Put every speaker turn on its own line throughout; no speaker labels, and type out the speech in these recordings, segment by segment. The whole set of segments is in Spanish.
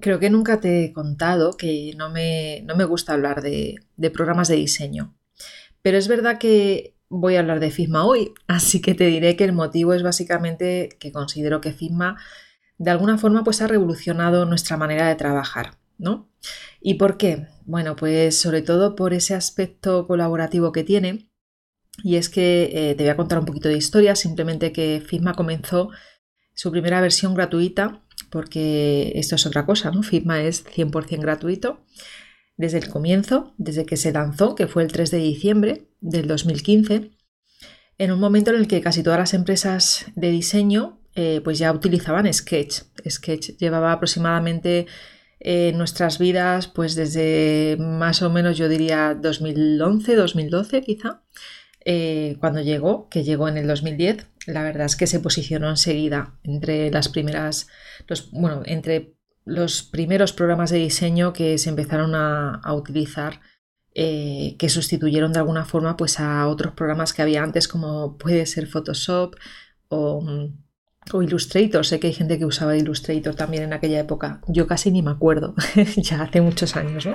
Creo que nunca te he contado que no me, no me gusta hablar de, de, programas de diseño. Pero es verdad que voy a hablar de Figma hoy, así que te diré que el motivo es básicamente que considero que Figma de alguna forma pues ha revolucionado nuestra manera de trabajar, ¿no? ¿Y por qué? Bueno, pues sobre todo por ese aspecto colaborativo que tiene. Y es que eh, te voy a contar un poquito de historia, simplemente que Figma comenzó su primera versión gratuita porque esto es otra cosa, ¿no? Figma es 100% gratuito desde el comienzo, desde que se lanzó, que fue el 3 de diciembre del 2015, en un momento en el que casi todas las empresas de diseño eh, pues ya utilizaban Sketch. Sketch llevaba aproximadamente en nuestras vidas pues desde más o menos yo diría 2011, 2012 quizá. Eh, cuando llegó, que llegó en el 2010, la verdad es que se posicionó enseguida entre las primeras, los, bueno, entre los primeros programas de diseño que se empezaron a, utilizar, eh, que sustituyeron de alguna forma pues, a otros programas que había antes, como puede ser Photoshop o, o Illustrator. Sé que hay gente que usaba Illustrator también en aquella época. Yo casi ni me acuerdo, ya hace muchos años, ¿no?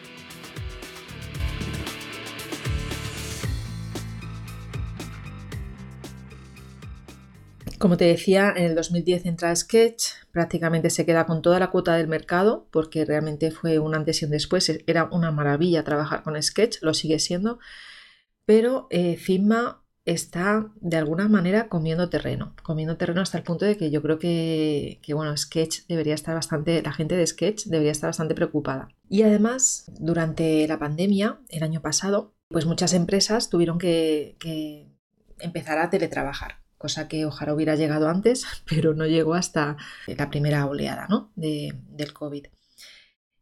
Como te decía, en el 2010 entra Sketch, prácticamente se queda con toda la cuota del mercado porque realmente fue un antes y un después. Era una maravilla trabajar con Sketch, lo sigue siendo, pero eh, está de alguna manera comiendo terreno, comiendo terreno hasta el punto de que yo creo que, bueno, Sketch debería estar bastante, la gente de Sketch debería estar bastante preocupada. Y además, durante la pandemia, el año pasado, pues muchas empresas tuvieron que empezar a teletrabajar cosa que ojalá hubiera llegado antes, pero no llegó hasta la primera oleada ¿no? de, del COVID.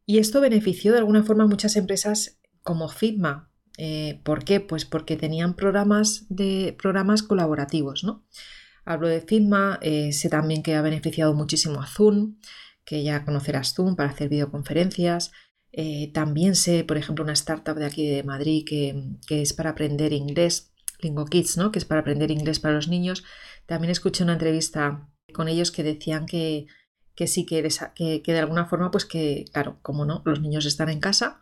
Y esto benefició de alguna forma a muchas empresas como Figma. Eh, ¿Por qué? Pues porque tenían programas, de, programas colaborativos. ¿no? Hablo de Figma, eh, sé también que ha beneficiado muchísimo a Zoom, que ya conocerás Zoom para hacer videoconferencias. Eh, también sé, por ejemplo, una startup de aquí de Madrid que, que es para aprender inglés Lingo Kids, ¿no? que es para aprender inglés para los niños. También escuché una entrevista con ellos que decían que, que sí, que, de alguna forma, pues que, claro, como no, los niños están en casa,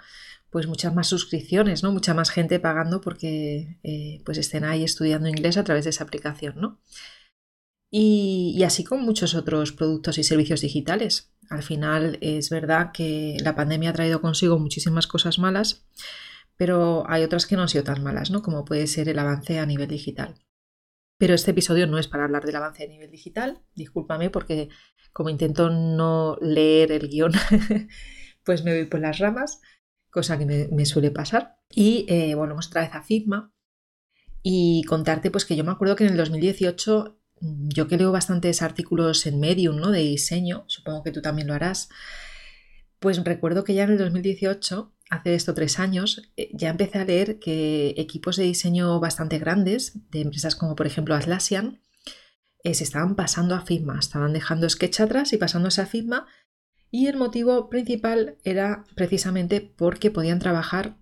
pues muchas más suscripciones, ¿no? Mucha más gente pagando porque eh, pues estén ahí estudiando inglés a través de esa aplicación, ¿no? Y, y, así con muchos otros productos y servicios digitales. Al final es verdad que la pandemia ha traído consigo muchísimas cosas malas, pero hay otras que no han sido tan malas, ¿no? Como puede ser el avance a nivel digital. Pero este episodio no es para hablar del avance a nivel digital, discúlpame porque como intento no leer el guion, pues me voy por las ramas, cosa que me, suele pasar. Y eh, volvemos otra vez a Figma y contarte pues que yo me acuerdo que en el 2018 yo que leo bastantes artículos en Medium, ¿no? De diseño, supongo que tú también lo harás, pues recuerdo que ya en el 2018 hace esto tres años, eh, ya empecé a leer que equipos de diseño bastante grandes, de empresas como por ejemplo Atlassian, eh, se estaban pasando a Figma, estaban dejando Sketch atrás y pasándose a Figma. Y el motivo principal era precisamente porque podían trabajar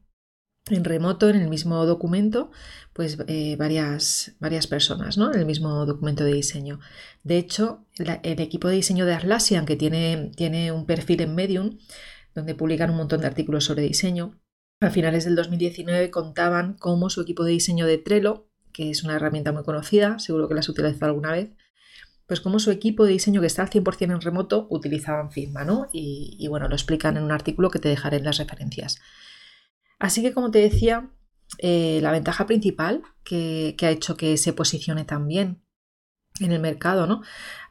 en remoto en el mismo documento, pues eh, varias, varias personas, ¿no? En el mismo documento de diseño. De hecho, el equipo de diseño de Atlassian, que tiene, tiene un perfil en Medium, donde publican un montón de artículos sobre diseño. A finales del 2019 contaban cómo su equipo de diseño de Trello, que es una herramienta muy conocida, seguro que la has utilizado alguna vez, pues como su equipo de diseño que está al 100% en remoto utilizaban Figma, ¿no? Y, bueno, lo explican en un artículo que te dejaré en las referencias. Así que como te decía, eh, la ventaja principal que, ha hecho que se posicione tan bien en el mercado, ¿no?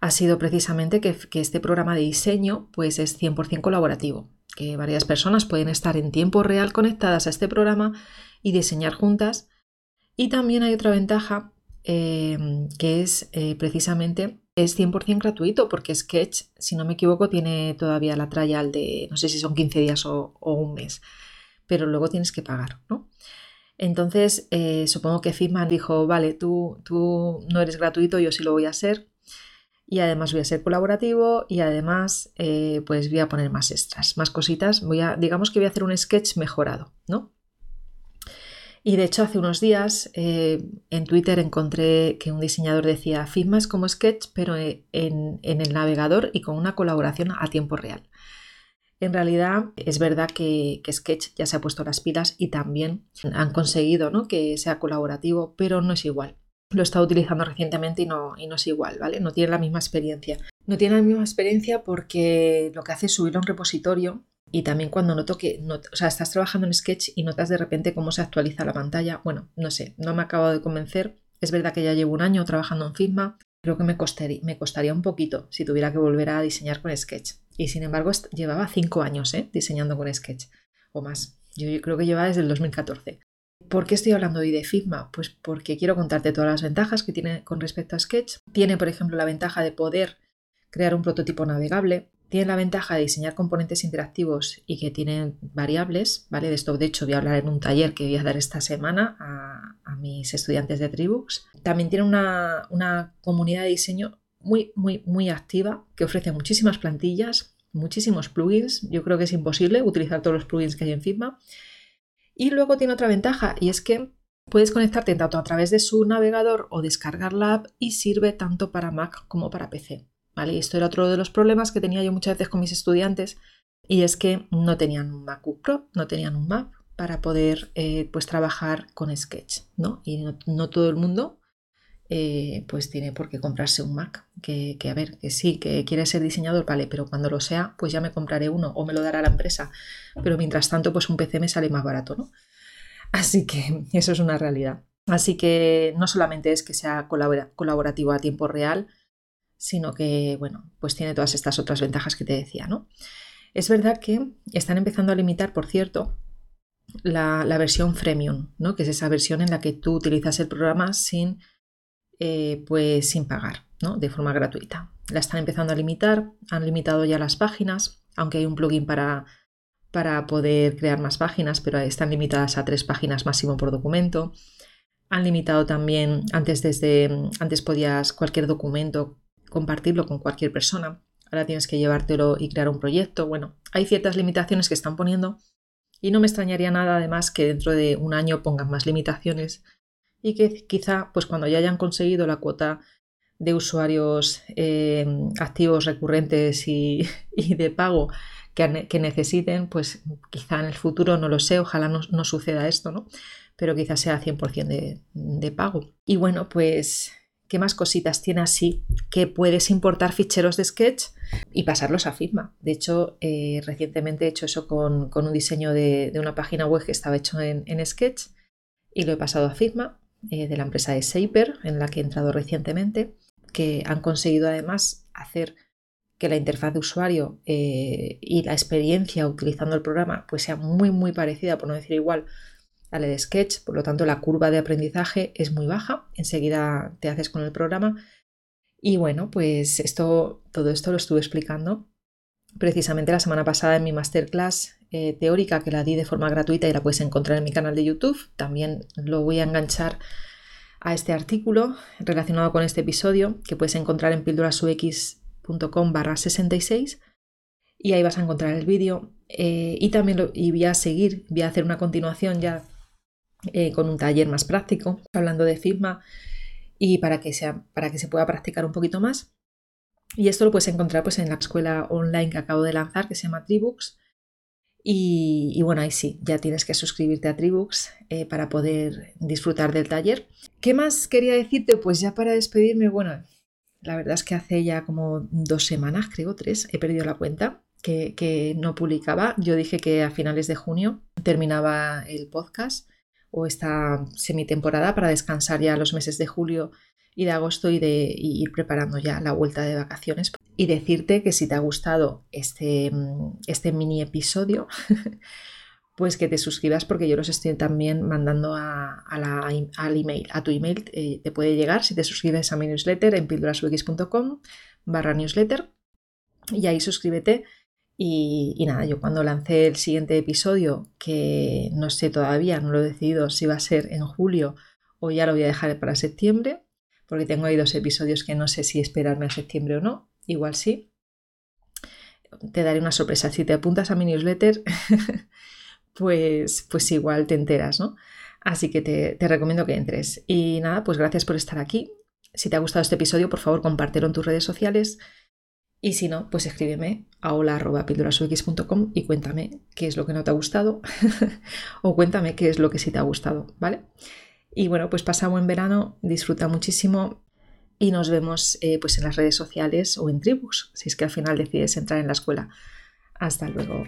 Ha sido precisamente que, que este programa de diseño pues es 100% colaborativo que varias personas pueden estar en tiempo real conectadas a este programa y diseñar juntas. Y también hay otra ventaja eh, que es eh, precisamente es 100% gratuito porque Sketch, si no me equivoco, tiene todavía la trial de no sé si son 15 días o, un mes, pero luego tienes que pagar, ¿no? Entonces, eh, supongo que Figma dijo, vale, tú, tú no eres gratuito, yo sí lo voy a ser. Y además voy a ser colaborativo y además eh, pues voy a poner más extras, más cositas. Voy a, digamos que voy a hacer un sketch mejorado, ¿no? Y de hecho hace unos días eh, en Twitter encontré que un diseñador decía Figma es como sketch pero en, el navegador y con una colaboración a tiempo real. En realidad es verdad que, Sketch ya se ha puesto las pilas y también han conseguido ¿no? que sea colaborativo, pero no es igual lo he estado utilizando recientemente y no, y no es igual, ¿vale? No tiene la misma experiencia. No tiene la misma experiencia porque lo que hace es subirlo a un repositorio y también cuando noto que, o sea, estás trabajando en Sketch y notas de repente cómo se actualiza la pantalla, bueno, no sé, no me acabo de convencer. Es verdad que ya llevo un año trabajando en Figma, creo que me costaría, un poquito si tuviera que volver a diseñar con Sketch. Y sin embargo, llevaba cinco años ¿eh? diseñando con Sketch o más. Yo, creo que llevaba desde el 2014. ¿Por qué estoy hablando hoy de Figma? Pues porque quiero contarte todas las ventajas que tiene con respecto a Sketch. Tiene, por ejemplo, la ventaja de poder crear un prototipo navegable. Tiene la ventaja de diseñar componentes interactivos y que tienen variables, ¿vale? De esto, de hecho, voy a hablar en un taller que voy a dar esta semana a, mis estudiantes de Tribux. También tiene una, una comunidad de diseño muy, muy, muy activa que ofrece muchísimas plantillas, muchísimos plugins. Yo creo que es imposible utilizar todos los plugins que hay en Figma. Y luego tiene otra ventaja y es que puedes conectarte tanto a través de su navegador o descargar la app y sirve tanto para Mac como para PC. ¿vale? Y esto era otro de los problemas que tenía yo muchas veces con mis estudiantes y es que no tenían un MacBook Pro, no tenían un Mac para poder eh, pues trabajar con Sketch, ¿no? Y no todo el mundo eh, pues tiene por qué comprarse un Mac. Que, a ver, que sí, que quiere ser diseñador, vale, pero cuando lo sea, pues ya me compraré uno o me lo dará la empresa. Pero mientras tanto, pues un PC me sale más barato, ¿no? Así que eso es una realidad. Así que no solamente es que sea colaborativo a tiempo real, sino que, bueno, pues tiene todas estas otras ventajas que te decía, ¿no? Es verdad que están empezando a limitar, por cierto, la, la versión freemium, ¿no? Que es esa versión en la que tú utilizas el programa sin eh, pues sin pagar, ¿no? de forma gratuita. La están empezando a limitar, han limitado ya las páginas, aunque hay un plugin para, para poder crear más páginas, pero están limitadas a tres páginas máximo por documento. Han limitado también, antes, desde, antes podías cualquier documento compartirlo con cualquier persona, ahora tienes que llevártelo y crear un proyecto. Bueno, hay ciertas limitaciones que están poniendo y no me extrañaría nada además que dentro de un año pongan más limitaciones y que quizá pues cuando ya hayan conseguido la cuota de usuarios eh, activos recurrentes y, de pago que, necesiten, pues quizá en el futuro, no lo sé, ojalá no, suceda esto, ¿no? Pero quizá sea 100% de, de pago. Y bueno, pues, ¿qué más cositas tiene así? Que puedes importar ficheros de Sketch y pasarlos a Figma. De hecho, eh, recientemente he hecho eso con, un diseño de, una página web que estaba hecho en, en Sketch y lo he pasado a Figma eh, de la empresa de Shaper, en la que he entrado recientemente, que han conseguido además hacer que la interfaz de usuario eh, y la experiencia utilizando el programa pues sea muy muy parecida, por no decir igual, a la de Sketch, por lo tanto la curva de aprendizaje es muy baja, enseguida te haces con el programa. Y bueno, pues esto, todo esto lo estuve explicando precisamente la semana pasada en mi masterclass eh, teórica que la di de forma gratuita y la puedes encontrar en mi canal de YouTube. También lo voy a enganchar a este artículo relacionado con este episodio que puedes encontrar en píldorasux.com barra 66 y ahí vas a encontrar el vídeo eh, y también y voy a seguir, voy a hacer una continuación ya eh, con un taller más práctico hablando de Figma y para que, sea, para que se pueda practicar un poquito más. Y esto lo puedes encontrar pues, en la escuela online que acabo de lanzar, que se llama Tribooks. Y, bueno, ahí sí, ya tienes que suscribirte a Tribooks eh, para poder disfrutar del taller. ¿Qué más quería decirte? Pues ya para despedirme, bueno, la verdad es que hace ya como dos semanas, creo, tres, he perdido la cuenta, que, que no publicaba. Yo dije que a finales de junio terminaba el podcast o esta semitemporada para descansar ya los meses de julio y de agosto y de ir preparando ya la vuelta de vacaciones. Y decirte que si te ha gustado este, mm, este mini episodio, pues que te suscribas porque yo los estoy también mandando a, al email. A tu email eh, te puede llegar si te suscribes a mi newsletter en pildorasux.com barra newsletter y ahí suscríbete. Y, y, nada, yo cuando lancé el siguiente episodio, que no sé todavía, no lo he decidido si va a ser en julio o ya lo voy a dejar para septiembre, porque tengo ahí dos episodios que no sé si esperarme a septiembre o no, igual sí. Te daré una sorpresa, si te apuntas a mi newsletter, pues, pues igual te enteras, ¿no? Así que te, te recomiendo que entres. Y nada, pues gracias por estar aquí. Si te ha gustado este episodio, por favor, compártelo en tus redes sociales. Y si no, pues escríbeme a hola.pildorasux.com y cuéntame qué es lo que no te ha gustado o cuéntame qué es lo que sí te ha gustado, ¿vale? Y bueno, pues pasa buen verano, disfruta muchísimo y nos vemos eh, pues en las redes sociales o en tribus, si es que al final decides entrar en la escuela. Hasta luego.